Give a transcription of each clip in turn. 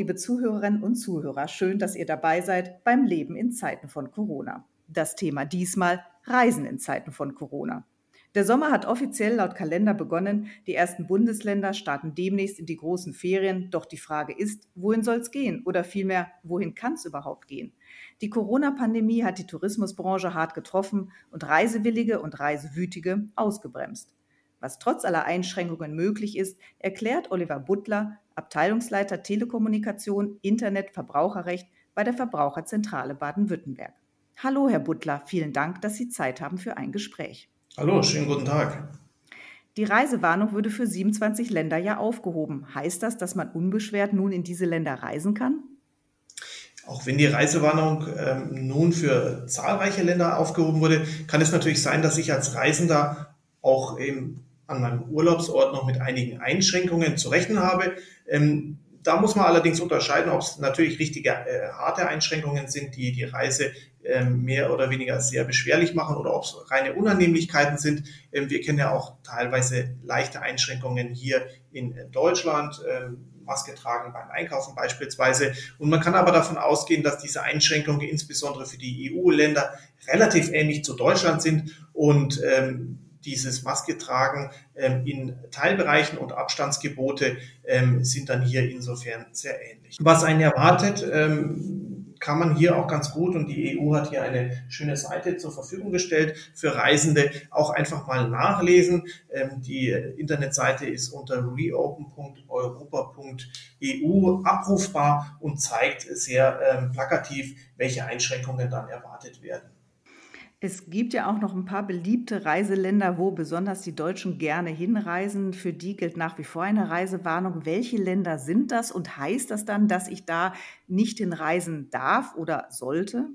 liebe Zuhörerinnen und Zuhörer, schön, dass ihr dabei seid beim Leben in Zeiten von Corona. Das Thema diesmal Reisen in Zeiten von Corona. Der Sommer hat offiziell laut Kalender begonnen. Die ersten Bundesländer starten demnächst in die großen Ferien. Doch die Frage ist, wohin soll es gehen? Oder vielmehr, wohin kann es überhaupt gehen? Die Corona-Pandemie hat die Tourismusbranche hart getroffen und Reisewillige und Reisewütige ausgebremst. Was trotz aller Einschränkungen möglich ist, erklärt Oliver Butler, Abteilungsleiter Telekommunikation, Internet, Verbraucherrecht bei der Verbraucherzentrale Baden-Württemberg. Hallo, Herr Butler, vielen Dank, dass Sie Zeit haben für ein Gespräch. Hallo, schönen guten Tag. Die Reisewarnung würde für 27 Länder ja aufgehoben. Heißt das, dass man unbeschwert nun in diese Länder reisen kann? Auch wenn die Reisewarnung ähm, nun für zahlreiche Länder aufgehoben wurde, kann es natürlich sein, dass ich als Reisender auch eben an meinem Urlaubsort noch mit einigen Einschränkungen zu rechnen habe. Ähm, da muss man allerdings unterscheiden, ob es natürlich richtige äh, harte Einschränkungen sind, die die Reise äh, mehr oder weniger sehr beschwerlich machen oder ob es reine Unannehmlichkeiten sind. Ähm, wir kennen ja auch teilweise leichte Einschränkungen hier in Deutschland. Ähm, Maske tragen beim Einkaufen beispielsweise. Und man kann aber davon ausgehen, dass diese Einschränkungen insbesondere für die EU-Länder relativ ähnlich zu Deutschland sind und ähm, dieses Maske tragen ähm, in Teilbereichen und Abstandsgebote ähm, sind dann hier insofern sehr ähnlich. Was einen erwartet, ähm, kann man hier auch ganz gut und die EU hat hier eine schöne Seite zur Verfügung gestellt für Reisende auch einfach mal nachlesen. Ähm, die Internetseite ist unter reopen.europa.eu abrufbar und zeigt sehr ähm, plakativ, welche Einschränkungen dann erwartet werden. Es gibt ja auch noch ein paar beliebte Reiseländer, wo besonders die Deutschen gerne hinreisen. Für die gilt nach wie vor eine Reisewarnung. Welche Länder sind das und heißt das dann, dass ich da nicht hinreisen darf oder sollte?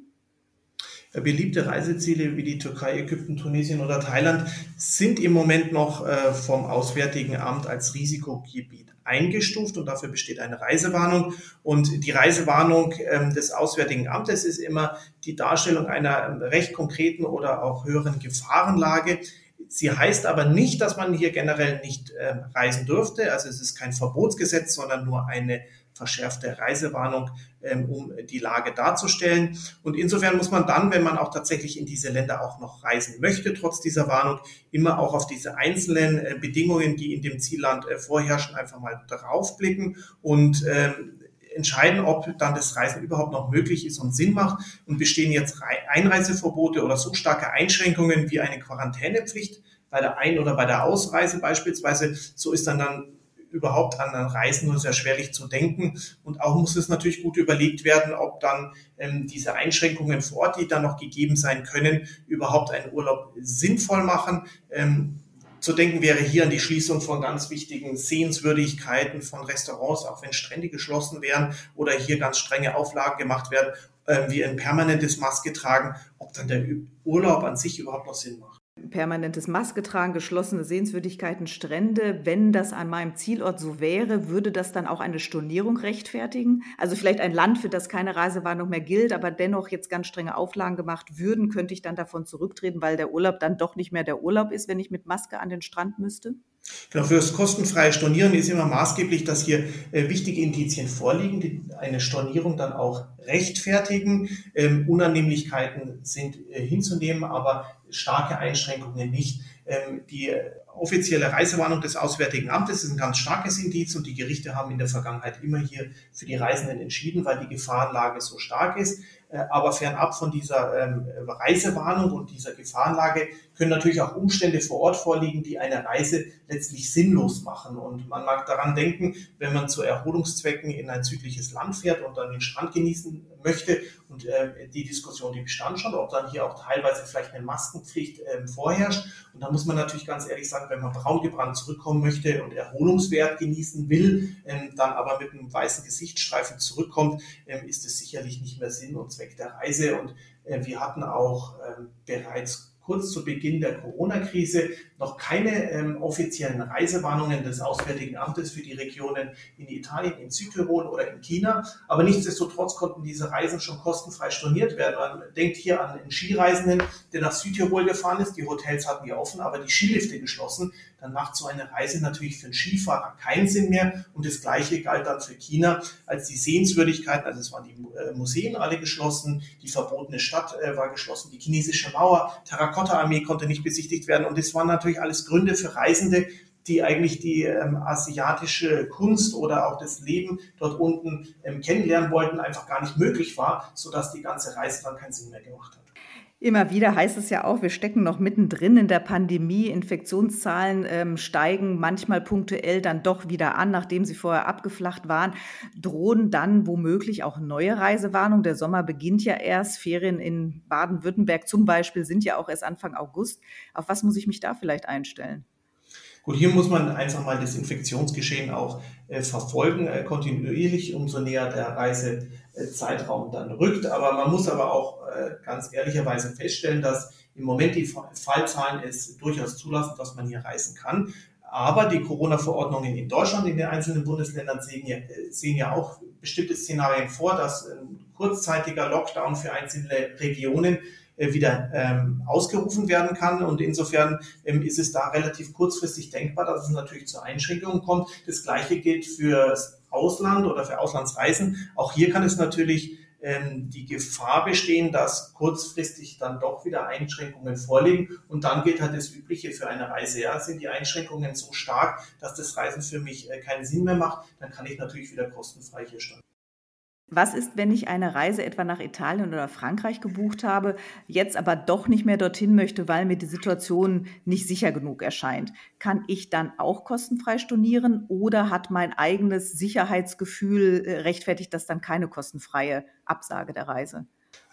Beliebte Reiseziele wie die Türkei, Ägypten, Tunesien oder Thailand sind im Moment noch äh, vom Auswärtigen Amt als Risikogebiet eingestuft und dafür besteht eine Reisewarnung. Und die Reisewarnung ähm, des Auswärtigen Amtes ist immer die Darstellung einer ähm, recht konkreten oder auch höheren Gefahrenlage. Sie heißt aber nicht, dass man hier generell nicht äh, reisen dürfte. Also es ist kein Verbotsgesetz, sondern nur eine verschärfte Reisewarnung, ähm, um die Lage darzustellen. Und insofern muss man dann, wenn man auch tatsächlich in diese Länder auch noch reisen möchte, trotz dieser Warnung, immer auch auf diese einzelnen äh, Bedingungen, die in dem Zielland äh, vorherrschen, einfach mal draufblicken und ähm, entscheiden, ob dann das Reisen überhaupt noch möglich ist und Sinn macht und bestehen jetzt Einreiseverbote oder so starke Einschränkungen wie eine Quarantänepflicht bei der Ein- oder bei der Ausreise beispielsweise, so ist dann dann überhaupt an Reisen nur sehr schwerlich zu denken. Und auch muss es natürlich gut überlegt werden, ob dann ähm, diese Einschränkungen vor Ort, die dann noch gegeben sein können, überhaupt einen Urlaub sinnvoll machen. Ähm, zu denken wäre hier an die Schließung von ganz wichtigen Sehenswürdigkeiten von Restaurants, auch wenn Strände geschlossen wären oder hier ganz strenge Auflagen gemacht werden, äh, wie ein permanentes Maske tragen, ob dann der Urlaub an sich überhaupt noch Sinn macht permanentes Maske tragen, geschlossene Sehenswürdigkeiten, Strände. Wenn das an meinem Zielort so wäre, würde das dann auch eine Stornierung rechtfertigen? Also vielleicht ein Land, für das keine Reisewarnung mehr gilt, aber dennoch jetzt ganz strenge Auflagen gemacht würden, könnte ich dann davon zurücktreten, weil der Urlaub dann doch nicht mehr der Urlaub ist, wenn ich mit Maske an den Strand müsste? Genau, für das kostenfreie Stornieren ist immer maßgeblich, dass hier äh, wichtige Indizien vorliegen, die eine Stornierung dann auch rechtfertigen. Ähm, Unannehmlichkeiten sind äh, hinzunehmen, aber starke Einschränkungen nicht. Ähm, die offizielle Reisewarnung des Auswärtigen Amtes ist ein ganz starkes Indiz und die Gerichte haben in der Vergangenheit immer hier für die Reisenden entschieden, weil die Gefahrenlage so stark ist. Äh, aber fernab von dieser ähm, Reisewarnung und dieser Gefahrenlage können natürlich auch Umstände vor Ort vorliegen, die eine Reise letztlich sinnlos machen. Und man mag daran denken, wenn man zu Erholungszwecken in ein südliches Land fährt und dann den Strand genießen möchte und äh, die Diskussion, die bestand schon, ob dann hier auch teilweise vielleicht eine Maskenpflicht äh, vorherrscht. Und da muss man natürlich ganz ehrlich sagen, wenn man braun gebrannt zurückkommen möchte und Erholungswert genießen will, ähm, dann aber mit einem weißen Gesichtsstreifen zurückkommt, ähm, ist es sicherlich nicht mehr Sinn und Zweck der Reise. Und äh, wir hatten auch ähm, bereits kurz zu Beginn der Corona-Krise noch keine ähm, offiziellen Reisewarnungen des Auswärtigen Amtes für die Regionen in Italien, in Südtirol oder in China. Aber nichtsdestotrotz konnten diese Reisen schon kostenfrei storniert werden. Man denkt hier an einen Skireisenden, der nach Südtirol gefahren ist. Die Hotels hatten ja offen, aber die Skilifte geschlossen. Dann macht so eine Reise natürlich für einen Skifahrer keinen Sinn mehr. Und das Gleiche galt dann für China, als die Sehenswürdigkeiten, also es waren die äh, Museen alle geschlossen, die verbotene Stadt äh, war geschlossen, die chinesische Mauer, Terrakotta-Armee konnte nicht besichtigt werden. Und es waren natürlich alles Gründe für Reisende, die eigentlich die ähm, asiatische Kunst oder auch das Leben dort unten ähm, kennenlernen wollten, einfach gar nicht möglich war, sodass die ganze Reise dann keinen Sinn mehr gemacht hat. Immer wieder heißt es ja auch, wir stecken noch mittendrin in der Pandemie. Infektionszahlen ähm, steigen manchmal punktuell dann doch wieder an, nachdem sie vorher abgeflacht waren. Drohen dann womöglich auch neue Reisewarnungen? Der Sommer beginnt ja erst. Ferien in Baden-Württemberg zum Beispiel sind ja auch erst Anfang August. Auf was muss ich mich da vielleicht einstellen? Gut, hier muss man einfach mal das Infektionsgeschehen auch äh, verfolgen, äh, kontinuierlich, umso näher der Reisezeitraum dann rückt. Aber man muss aber auch äh, ganz ehrlicherweise feststellen, dass im Moment die Fallzahlen es durchaus zulassen, dass man hier reisen kann. Aber die Corona-Verordnungen in Deutschland, in den einzelnen Bundesländern sehen ja, sehen ja auch bestimmte Szenarien vor, dass ein kurzzeitiger Lockdown für einzelne Regionen wieder ähm, ausgerufen werden kann. Und insofern ähm, ist es da relativ kurzfristig denkbar, dass es natürlich zu Einschränkungen kommt. Das Gleiche gilt fürs Ausland oder für Auslandsreisen. Auch hier kann es natürlich ähm, die Gefahr bestehen, dass kurzfristig dann doch wieder Einschränkungen vorliegen. Und dann gilt halt das Übliche für eine Reise. Ja, sind die Einschränkungen so stark, dass das Reisen für mich äh, keinen Sinn mehr macht, dann kann ich natürlich wieder kostenfrei hier starten. Was ist, wenn ich eine Reise etwa nach Italien oder Frankreich gebucht habe, jetzt aber doch nicht mehr dorthin möchte, weil mir die Situation nicht sicher genug erscheint? Kann ich dann auch kostenfrei stornieren oder hat mein eigenes Sicherheitsgefühl äh, rechtfertigt das dann keine kostenfreie Absage der Reise?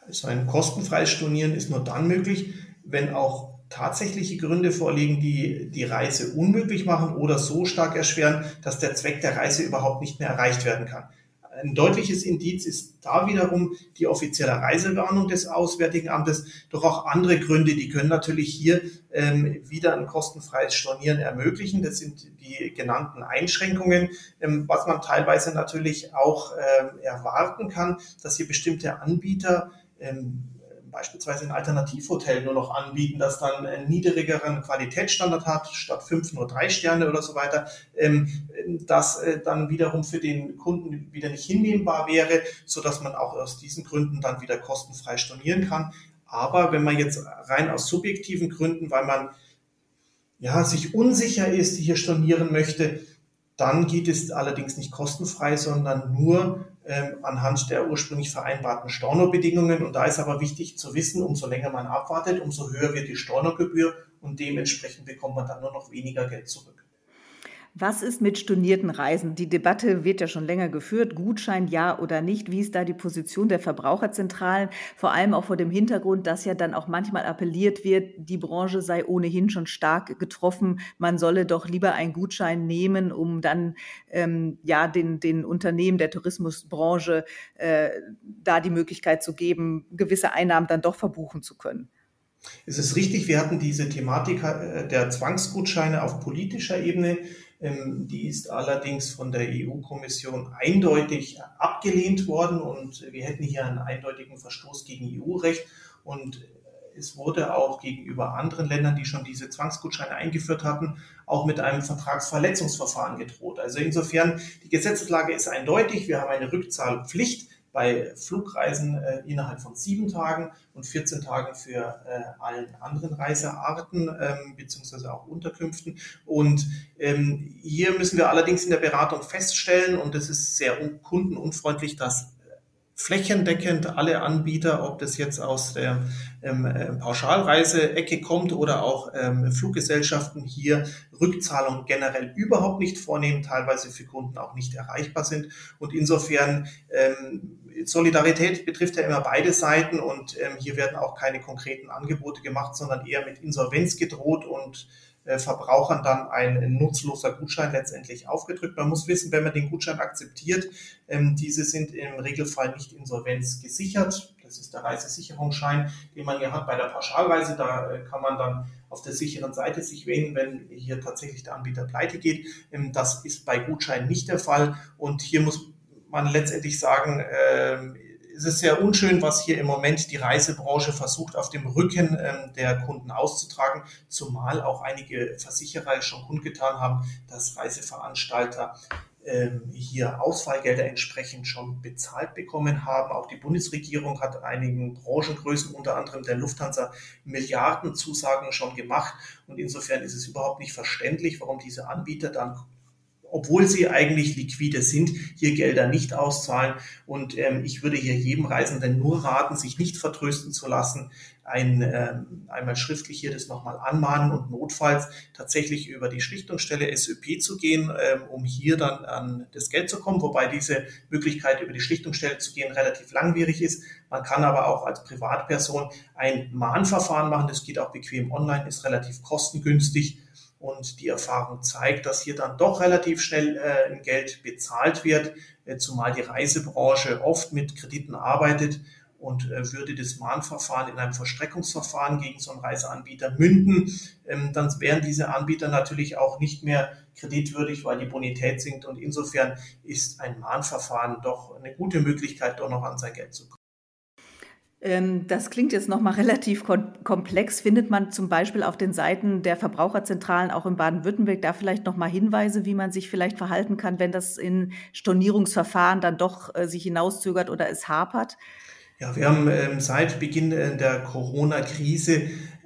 Also ein kostenfreies Stornieren ist nur dann möglich, wenn auch tatsächliche Gründe vorliegen, die die Reise unmöglich machen oder so stark erschweren, dass der Zweck der Reise überhaupt nicht mehr erreicht werden kann. Ein deutliches Indiz ist da wiederum die offizielle Reisewarnung des Auswärtigen Amtes, doch auch andere Gründe, die können natürlich hier ähm, wieder ein kostenfreies Stornieren ermöglichen. Das sind die genannten Einschränkungen, ähm, was man teilweise natürlich auch ähm, erwarten kann, dass hier bestimmte Anbieter ähm, beispielsweise ein Alternativhotel nur noch anbieten, das dann einen niedrigeren Qualitätsstandard hat, statt fünf nur drei Sterne oder so weiter, ähm, das äh, dann wiederum für den Kunden wieder nicht hinnehmbar wäre, so dass man auch aus diesen Gründen dann wieder kostenfrei stornieren kann. Aber wenn man jetzt rein aus subjektiven Gründen, weil man ja, sich unsicher ist, hier stornieren möchte, dann geht es allerdings nicht kostenfrei, sondern nur ähm, anhand der ursprünglich vereinbarten Stornobedingungen. Und da ist aber wichtig zu wissen, umso länger man abwartet, umso höher wird die Stornogebühr und dementsprechend bekommt man dann nur noch weniger Geld zurück. Was ist mit stornierten Reisen? Die Debatte wird ja schon länger geführt. Gutschein ja oder nicht? Wie ist da die Position der Verbraucherzentralen? Vor allem auch vor dem Hintergrund, dass ja dann auch manchmal appelliert wird, die Branche sei ohnehin schon stark getroffen. Man solle doch lieber einen Gutschein nehmen, um dann ähm, ja den, den Unternehmen der Tourismusbranche äh, da die Möglichkeit zu geben, gewisse Einnahmen dann doch verbuchen zu können. Es ist richtig, wir hatten diese Thematik äh, der Zwangsgutscheine auf politischer Ebene die ist allerdings von der EU-Kommission eindeutig abgelehnt worden und wir hätten hier einen eindeutigen Verstoß gegen EU-Recht und es wurde auch gegenüber anderen Ländern, die schon diese Zwangsgutscheine eingeführt hatten, auch mit einem Vertragsverletzungsverfahren gedroht. Also insofern, die Gesetzeslage ist eindeutig. Wir haben eine Rückzahlpflicht bei Flugreisen äh, innerhalb von sieben Tagen und 14 Tagen für äh, allen anderen Reisearten ähm, beziehungsweise auch Unterkünften. Und ähm, hier müssen wir allerdings in der Beratung feststellen, und das ist sehr kundenunfreundlich, dass flächendeckend alle Anbieter, ob das jetzt aus der ähm, äh, Pauschalreise-Ecke kommt oder auch ähm, Fluggesellschaften hier Rückzahlung generell überhaupt nicht vornehmen, teilweise für Kunden auch nicht erreichbar sind. Und insofern ähm, Solidarität betrifft ja immer beide Seiten und ähm, hier werden auch keine konkreten Angebote gemacht, sondern eher mit Insolvenz gedroht und äh, Verbrauchern dann ein nutzloser Gutschein letztendlich aufgedrückt. Man muss wissen, wenn man den Gutschein akzeptiert, ähm, diese sind im Regelfall nicht insolvenzgesichert. Das ist der Reisesicherungsschein, den man ja hat bei der Pauschalreise. Da äh, kann man dann auf der sicheren Seite sich wählen, wenn hier tatsächlich der Anbieter pleite geht. Ähm, das ist bei Gutscheinen nicht der Fall. Und hier muss man letztendlich sagen, ähm, es ist sehr unschön, was hier im Moment die Reisebranche versucht, auf dem Rücken ähm, der Kunden auszutragen, zumal auch einige Versicherer schon kundgetan haben, dass Reiseveranstalter ähm, hier Ausfallgelder entsprechend schon bezahlt bekommen haben. Auch die Bundesregierung hat einigen Branchengrößen, unter anderem der Lufthansa, Milliardenzusagen schon gemacht. Und insofern ist es überhaupt nicht verständlich, warum diese Anbieter dann obwohl sie eigentlich liquide sind, hier Gelder nicht auszahlen. Und ähm, ich würde hier jedem Reisenden nur raten, sich nicht vertrösten zu lassen, ein, ähm, einmal schriftlich hier das nochmal anmahnen und notfalls tatsächlich über die Schlichtungsstelle SÖP zu gehen, ähm, um hier dann an das Geld zu kommen, wobei diese Möglichkeit über die Schlichtungsstelle zu gehen relativ langwierig ist. Man kann aber auch als Privatperson ein Mahnverfahren machen, das geht auch bequem online, ist relativ kostengünstig und die Erfahrung zeigt, dass hier dann doch relativ schnell äh, Geld bezahlt wird, äh, zumal die Reisebranche oft mit Krediten arbeitet und äh, würde das Mahnverfahren in einem Verstreckungsverfahren gegen so einen Reiseanbieter münden, ähm, dann wären diese Anbieter natürlich auch nicht mehr kreditwürdig, weil die Bonität sinkt. Und insofern ist ein Mahnverfahren doch eine gute Möglichkeit, doch noch an sein Geld zu kommen. Ähm, das klingt jetzt nochmal relativ komplex. Findet man zum Beispiel auf den Seiten der Verbraucherzentralen auch in Baden-Württemberg da vielleicht nochmal Hinweise, wie man sich vielleicht verhalten kann, wenn das in Stornierungsverfahren dann doch äh, sich hinauszögert oder es hapert? Ja, wir haben ähm, seit Beginn äh, der Corona-Krise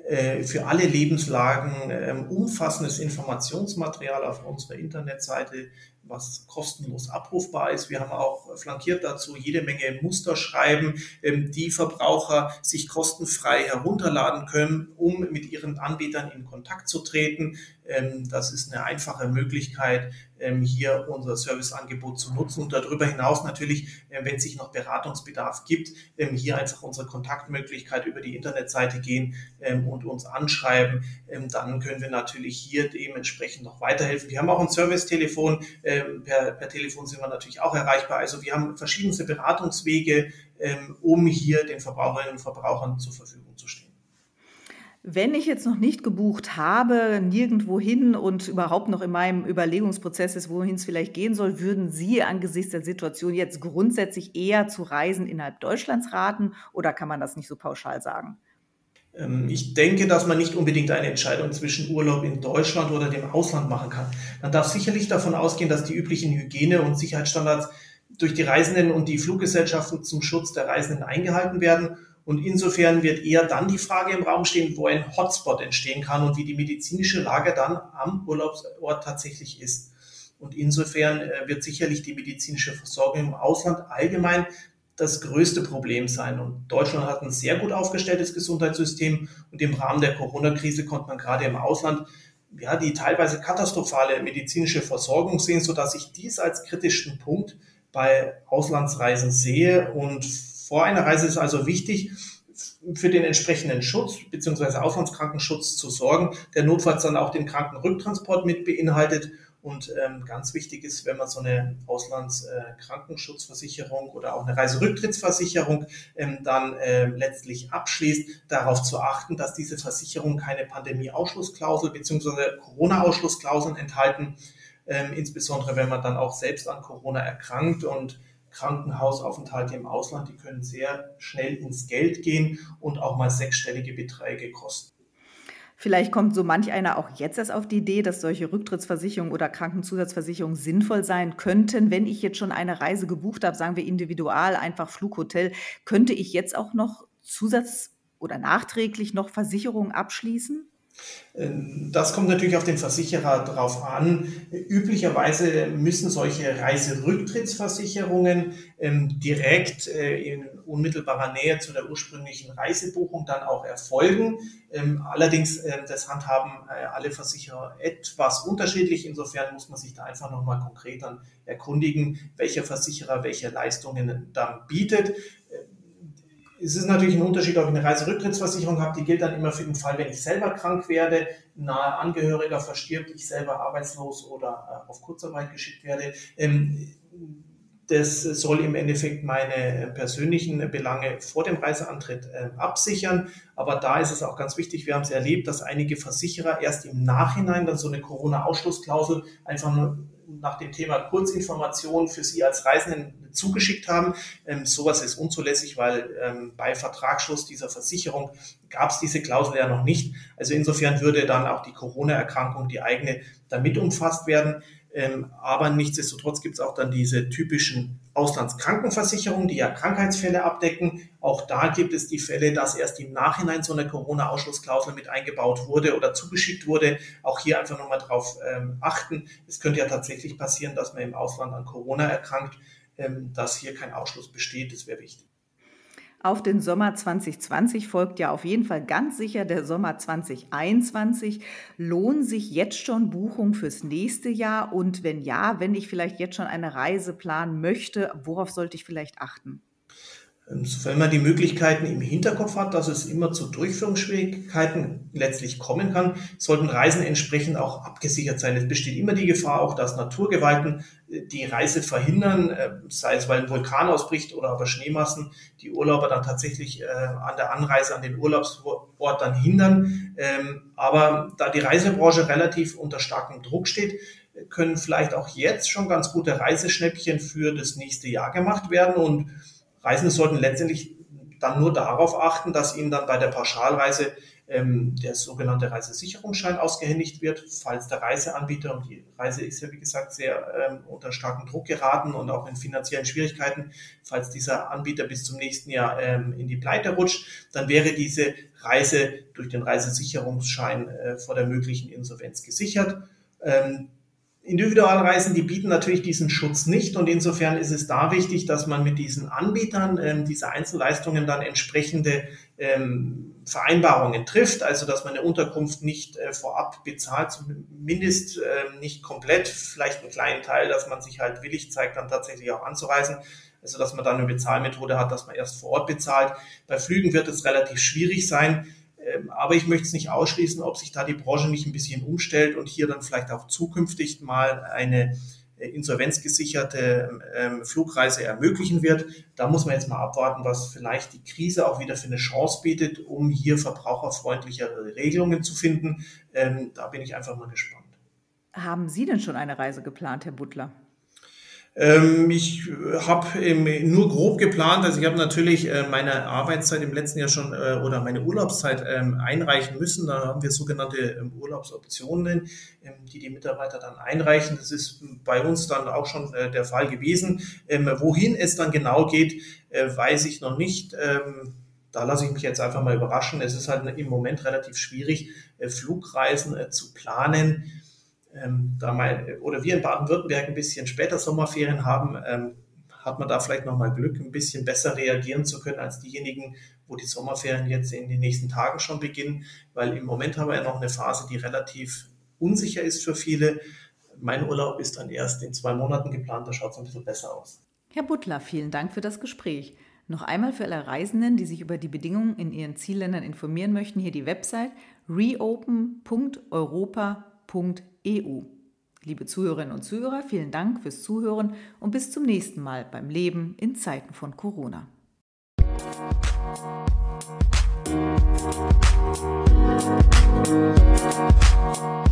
äh, für alle Lebenslagen ähm, umfassendes Informationsmaterial auf unserer Internetseite was kostenlos abrufbar ist. Wir haben auch flankiert dazu jede Menge Musterschreiben, ähm, die Verbraucher sich kostenfrei herunterladen können, um mit ihren Anbietern in Kontakt zu treten. Ähm, das ist eine einfache Möglichkeit, ähm, hier unser Serviceangebot zu nutzen und darüber hinaus natürlich, äh, wenn es sich noch Beratungsbedarf gibt, hier einfach unsere Kontaktmöglichkeit über die Internetseite gehen und uns anschreiben. Dann können wir natürlich hier dementsprechend noch weiterhelfen. Wir haben auch ein Servicetelefon, ähm, per, per Telefon sind wir natürlich auch erreichbar. Also wir haben verschiedenste Beratungswege, ähm, um hier den Verbraucherinnen und Verbrauchern zur Verfügung zu stehen. Wenn ich jetzt noch nicht gebucht habe, nirgendwo hin und überhaupt noch in meinem Überlegungsprozess ist, wohin es vielleicht gehen soll, würden Sie angesichts der Situation jetzt grundsätzlich eher zu Reisen innerhalb Deutschlands raten oder kann man das nicht so pauschal sagen? Ähm, ich denke, dass man nicht unbedingt eine Entscheidung zwischen Urlaub in Deutschland oder dem Ausland machen kann. Man darf sicherlich davon ausgehen, dass die üblichen Hygiene- und Sicherheitsstandards durch die Reisenden und die Fluggesellschaften zum Schutz der Reisenden eingehalten werden. Und insofern wird eher dann die Frage im Raum stehen, wo ein Hotspot entstehen kann und wie die medizinische Lage dann am Urlaubsort tatsächlich ist. Und insofern äh, wird sicherlich die medizinische Versorgung im Ausland allgemein das größte Problem sein. Und Deutschland hat ein sehr gut aufgestelltes Gesundheitssystem und im Rahmen der Corona-Krise konnte man gerade im Ausland ja, die teilweise katastrophale medizinische Versorgung sehen, sodass ich dies als kritischen Punkt bei Auslandsreisen sehe. Und vor einer Reise ist also wichtig, für den entsprechenden Schutz bzw. Auslandskrankenschutz zu sorgen, der notfalls dann auch den Krankenrücktransport mit beinhaltet und ähm, ganz wichtig ist, wenn man so eine Auslandskrankensschutzversicherung äh, oder auch eine Reiserücktrittsversicherung ähm, dann äh, letztlich abschließt, darauf zu achten, dass diese Versicherungen keine Pandemie-Ausschlussklausel bzw. Corona-Ausschlussklauseln enthalten, ähm, insbesondere wenn man dann auch selbst an Corona erkrankt und Krankenhausaufenthalte im Ausland, die können sehr schnell ins Geld gehen und auch mal sechsstellige Beträge kosten. Vielleicht kommt so manch einer auch jetzt erst auf die Idee, dass solche Rücktrittsversicherungen oder Krankenzusatzversicherungen sinnvoll sein könnten. Wenn ich jetzt schon eine Reise gebucht habe, sagen wir individual, einfach Flughotel, könnte ich jetzt auch noch Zusatz- oder nachträglich noch Versicherungen abschließen? Ähm, das kommt natürlich auf den Versicherer drauf an. Üblicherweise müssen solche Reiserücktrittsversicherungen ähm, direkt äh, in unmittelbarer Nähe zu der ursprünglichen Reisebuchung dann auch erfolgen. Ähm, allerdings, äh, das handhaben äh, alle Versicherer etwas unterschiedlich. Insofern muss man sich da einfach nochmal konkret dann erkundigen, welcher Versicherer welche Leistungen dann bietet es ist natürlich ein Unterschied, ob ich eine Reiserücktrittsversicherung habe, die gilt dann immer für den Fall, wenn ich selber krank werde, nahe Angehöriger verstirbt, ich selber arbeitslos oder äh, auf Kurzarbeit geschickt werde. Ähm, Das soll im Endeffekt meine persönlichen Belange vor dem Reiseantritt äh, absichern. Aber da ist es auch ganz wichtig, wir haben es erlebt, dass einige Versicherer erst im Nachhinein dann so eine Corona-Ausschlussklausel einfach nur nach dem Thema Kurzinformation für Sie als Reisenden zugeschickt haben. Ähm, sowas ist unzulässig, weil ähm, bei Vertragsschluss dieser Versicherung gab es diese Klausel ja noch nicht. Also insofern würde dann auch die Corona-Erkrankung, die eigene, damit umfasst werden. Ähm, aber nichtsdestotrotz gibt es auch dann diese typischen Auslandskrankenversicherungen, die ja Krankheitsfälle abdecken. Auch da gibt es die Fälle, dass erst im Nachhinein so eine Corona-Ausschlussklausel mit eingebaut wurde oder zugeschickt wurde. Auch hier einfach nochmal drauf ähm, achten. Es könnte ja tatsächlich passieren, dass man im Ausland an Corona erkrankt, ähm, dass hier kein Ausschluss besteht. Das wäre wichtig. Auf den Sommer 2020 folgt ja auf jeden Fall ganz sicher der Sommer 2021. Lohnen sich jetzt schon Buchungen fürs nächste Jahr? Und wenn ja, wenn ich vielleicht jetzt schon eine Reise planen möchte, worauf sollte ich vielleicht achten? Sofern man die Möglichkeiten im Hinterkopf hat, dass es immer zu Durchführungsschwierigkeiten letztlich kommen kann, sollten Reisen entsprechend auch abgesichert sein. Es besteht immer die Gefahr auch, dass Naturgewalten äh, die Reise verhindern, äh, sei es weil ein Vulkan ausbricht oder aber Schneemassen, die Urlauber dann tatsächlich äh, an der Anreise an den Urlaubsort dann hindern. Ähm, aber da die Reisebranche relativ unter starkem Druck steht, können vielleicht auch jetzt schon ganz gute Reiseschnäppchen für das nächste Jahr gemacht werden und Reisende sollten letztendlich dann nur darauf achten, dass ihnen dann bei der Pauschalreise ähm, der sogenannte Reisesicherungsschein ausgehändigt wird, falls der Reiseanbieter, und die Reise ist ja wie gesagt sehr ähm, unter starken Druck geraten und auch in finanziellen Schwierigkeiten, falls dieser Anbieter bis zum nächsten Jahr ähm, in die Pleite rutscht, dann wäre diese Reise durch den Reisesicherungsschein äh, vor der möglichen Insolvenz gesichert. Ähm, Individualreisen, die bieten natürlich diesen Schutz nicht und insofern ist es da wichtig, dass man mit diesen Anbietern ähm, dieser Einzelleistungen dann entsprechende ähm, Vereinbarungen trifft, also dass man eine Unterkunft nicht äh, vorab bezahlt, zumindest äh, nicht komplett, vielleicht einen kleinen Teil, dass man sich halt willig zeigt, dann tatsächlich auch anzureisen. Also dass man dann eine Bezahlmethode hat, dass man erst vor Ort bezahlt. Bei Flügen wird es relativ schwierig sein. Ähm, aber ich möchte es nicht ausschließen, ob sich da die Branche nicht ein bisschen umstellt und hier dann vielleicht auch zukünftig mal eine äh, insolvenzgesicherte ähm, Flugreise ermöglichen wird. Da muss man jetzt mal abwarten, was vielleicht die Krise auch wieder für eine Chance bietet, um hier verbraucherfreundlichere Regelungen zu finden. Ähm, da bin ich einfach mal gespannt. Haben Sie denn schon eine Reise geplant, Herr Butler? Ähm, ich habe nur grob geplant, also ich habe natürlich äh, meine Arbeitszeit im letzten Jahr schon äh, oder meine Urlaubszeit ähm, einreichen müssen. Da haben wir sogenannte ähm, Urlaubsoptionen, die die Mitarbeiter dann einreichen. Das ist bei uns dann auch schon äh, der Fall gewesen. Wohin es dann genau geht, weiß ich noch nicht da lasse ich mich jetzt einfach mal überraschen. Es ist halt im Moment relativ schwierig, Flugreisen zu planen ähm, da mal, oder wir in Baden-Württemberg ein bisschen später Sommerferien haben, ähm, hat man da vielleicht nochmal Glück, ein bisschen besser reagieren zu können als diejenigen, wo die Sommerferien jetzt in den nächsten Tagen schon beginnen, weil im Moment haben wir ja noch eine Phase, die relativ unsicher ist für viele. Mein Urlaub ist dann erst in zwei Monaten geplant, da schaut es ein bisschen besser aus. Herr Butler, vielen Dank für das Gespräch. Noch einmal für alle Reisenden, die sich über die Bedingungen in ihren Zielländern informieren möchten, hier die Website reopen.europa.de EU. Liebe Zuhörerinnen und Zuhörer, vielen Dank fürs Zuhören und bis zum nächsten Mal beim Leben in Zeiten von Corona. Musik